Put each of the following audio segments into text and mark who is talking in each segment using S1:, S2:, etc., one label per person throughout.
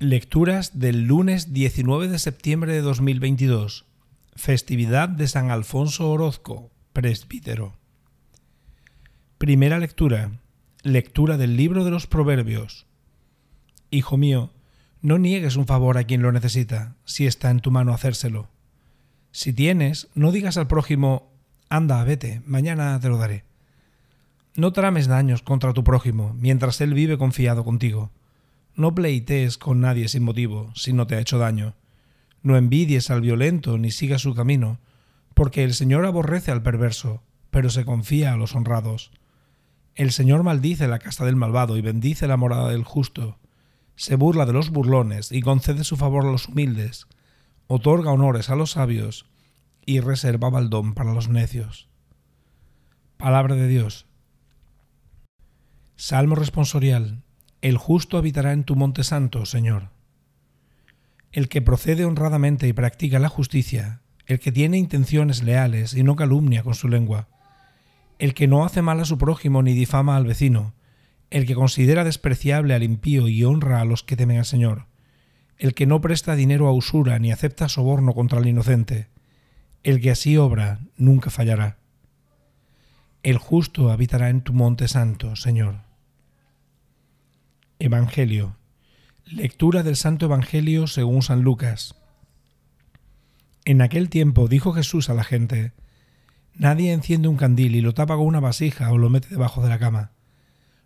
S1: Lecturas del lunes 19 de septiembre de 2022. Festividad de San Alfonso Orozco, presbítero. Primera lectura. Lectura del libro de los Proverbios. Hijo mío, no niegues un favor a quien lo necesita, si está en tu mano hacérselo. Si tienes, no digas al prójimo, anda, vete, mañana te lo daré. No trames daños contra tu prójimo mientras él vive confiado contigo. No pleitees con nadie sin motivo, si no te ha hecho daño. No envidies al violento ni sigas su camino, porque el Señor aborrece al perverso, pero se confía a los honrados. El Señor maldice la casa del malvado y bendice la morada del justo. Se burla de los burlones y concede su favor a los humildes. Otorga honores a los sabios y reserva baldón para los necios. Palabra de Dios. Salmo responsorial. El justo habitará en tu monte santo, Señor. El que procede honradamente y practica la justicia, el que tiene intenciones leales y no calumnia con su lengua, el que no hace mal a su prójimo ni difama al vecino, el que considera despreciable al impío y honra a los que temen al Señor, el que no presta dinero a usura ni acepta soborno contra el inocente, el que así obra nunca fallará. El justo habitará en tu monte santo, Señor. Evangelio. Lectura del Santo Evangelio según San Lucas. En aquel tiempo dijo Jesús a la gente, Nadie enciende un candil y lo tapa con una vasija o lo mete debajo de la cama.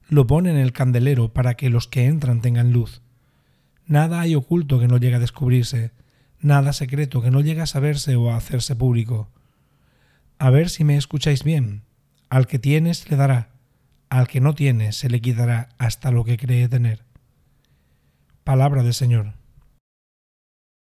S1: Lo pone en el candelero para que los que entran tengan luz. Nada hay oculto que no llegue a descubrirse, nada secreto que no llegue a saberse o a hacerse público. A ver si me escucháis bien. Al que tienes le dará al que no tiene se le quitará hasta lo que cree tener. Palabra del Señor.